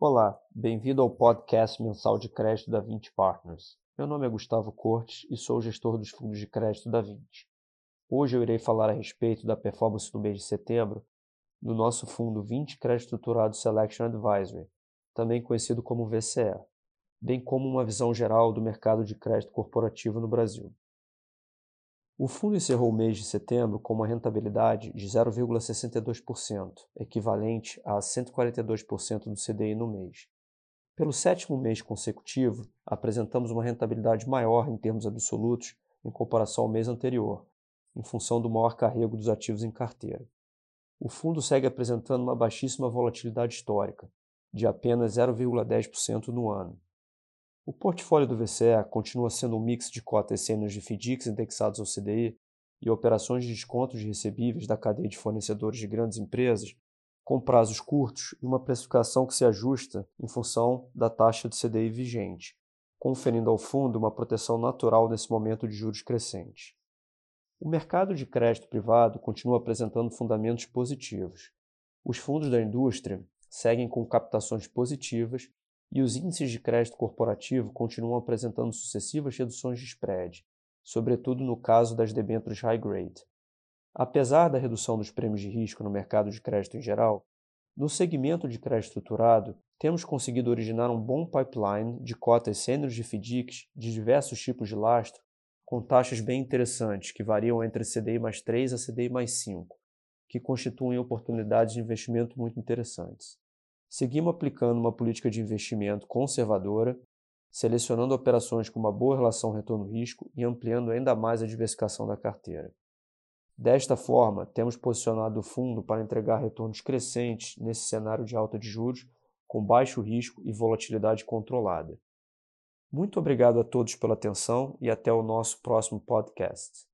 Olá, bem-vindo ao podcast mensal de crédito da 20 Partners. Meu nome é Gustavo Cortes e sou gestor dos fundos de crédito da 20. Hoje eu irei falar a respeito da performance no mês de setembro do nosso fundo 20 Crédito Estruturado Selection Advisory, também conhecido como VCE, bem como uma visão geral do mercado de crédito corporativo no Brasil. O fundo encerrou o mês de setembro com uma rentabilidade de 0,62%, equivalente a 142% do CDI no mês. Pelo sétimo mês consecutivo, apresentamos uma rentabilidade maior em termos absolutos em comparação ao mês anterior, em função do maior carrego dos ativos em carteira. O fundo segue apresentando uma baixíssima volatilidade histórica, de apenas 0,10% no ano. O portfólio do VCE continua sendo um mix de cotas sêniores de FDICs indexados ao CDI e operações de descontos de recebíveis da cadeia de fornecedores de grandes empresas, com prazos curtos e uma precificação que se ajusta em função da taxa de CDI vigente, conferindo ao fundo uma proteção natural nesse momento de juros crescentes. O mercado de crédito privado continua apresentando fundamentos positivos. Os fundos da indústria seguem com captações positivas e os índices de crédito corporativo continuam apresentando sucessivas reduções de spread, sobretudo no caso das debêntures high grade. Apesar da redução dos prêmios de risco no mercado de crédito em geral, no segmento de crédito estruturado, temos conseguido originar um bom pipeline de cotas sêniores de FDICs de diversos tipos de lastro, com taxas bem interessantes, que variam entre CDI mais 3 a CDI mais 5, que constituem oportunidades de investimento muito interessantes. Seguimos aplicando uma política de investimento conservadora, selecionando operações com uma boa relação retorno-risco e ampliando ainda mais a diversificação da carteira. Desta forma, temos posicionado o fundo para entregar retornos crescentes nesse cenário de alta de juros, com baixo risco e volatilidade controlada. Muito obrigado a todos pela atenção e até o nosso próximo podcast.